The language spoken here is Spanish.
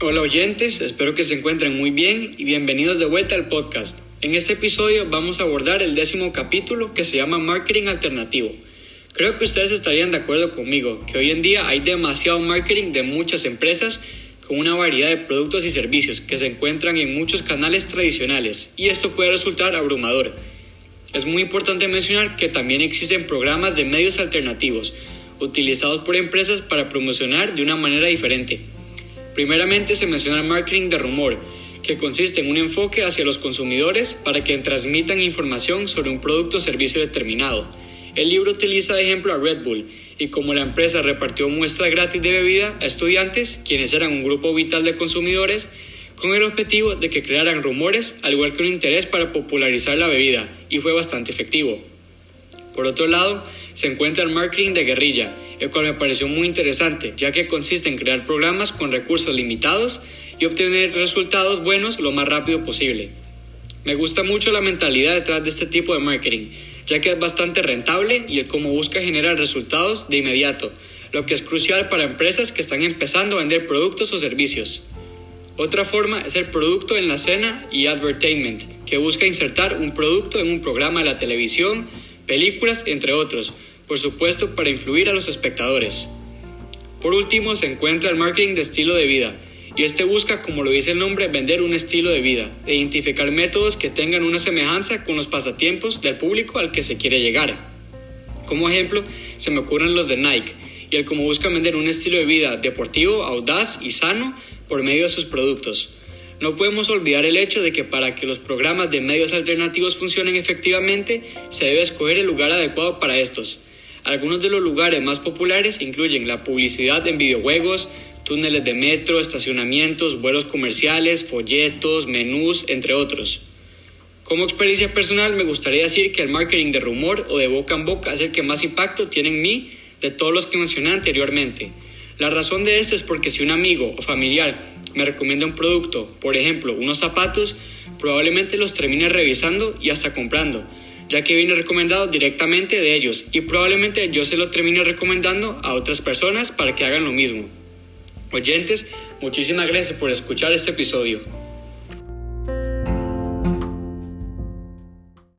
Hola oyentes, espero que se encuentren muy bien y bienvenidos de vuelta al podcast. En este episodio vamos a abordar el décimo capítulo que se llama Marketing Alternativo. Creo que ustedes estarían de acuerdo conmigo que hoy en día hay demasiado marketing de muchas empresas con una variedad de productos y servicios que se encuentran en muchos canales tradicionales y esto puede resultar abrumador. Es muy importante mencionar que también existen programas de medios alternativos utilizados por empresas para promocionar de una manera diferente. Primeramente se menciona el marketing de rumor, que consiste en un enfoque hacia los consumidores para que transmitan información sobre un producto o servicio determinado. El libro utiliza de ejemplo a Red Bull y como la empresa repartió muestras gratis de bebida a estudiantes, quienes eran un grupo vital de consumidores, con el objetivo de que crearan rumores al igual que un interés para popularizar la bebida, y fue bastante efectivo. Por otro lado, se encuentra el marketing de guerrilla, el cual me pareció muy interesante, ya que consiste en crear programas con recursos limitados y obtener resultados buenos lo más rápido posible. Me gusta mucho la mentalidad detrás de este tipo de marketing, ya que es bastante rentable y el cómo busca generar resultados de inmediato, lo que es crucial para empresas que están empezando a vender productos o servicios. Otra forma es el producto en la escena y advertainment, que busca insertar un producto en un programa de la televisión, películas, entre otros, por supuesto para influir a los espectadores. Por último se encuentra el marketing de estilo de vida, y este busca, como lo dice el nombre, vender un estilo de vida, e identificar métodos que tengan una semejanza con los pasatiempos del público al que se quiere llegar. Como ejemplo, se me ocurren los de Nike, y el como busca vender un estilo de vida deportivo, audaz y sano por medio de sus productos. No podemos olvidar el hecho de que para que los programas de medios alternativos funcionen efectivamente, se debe escoger el lugar adecuado para estos. Algunos de los lugares más populares incluyen la publicidad en videojuegos, túneles de metro, estacionamientos, vuelos comerciales, folletos, menús, entre otros. Como experiencia personal me gustaría decir que el marketing de rumor o de boca en boca es el que más impacto tiene en mí de todos los que mencioné anteriormente. La razón de esto es porque si un amigo o familiar me recomienda un producto, por ejemplo unos zapatos, probablemente los termine revisando y hasta comprando, ya que viene recomendado directamente de ellos y probablemente yo se lo termine recomendando a otras personas para que hagan lo mismo. Oyentes, muchísimas gracias por escuchar este episodio.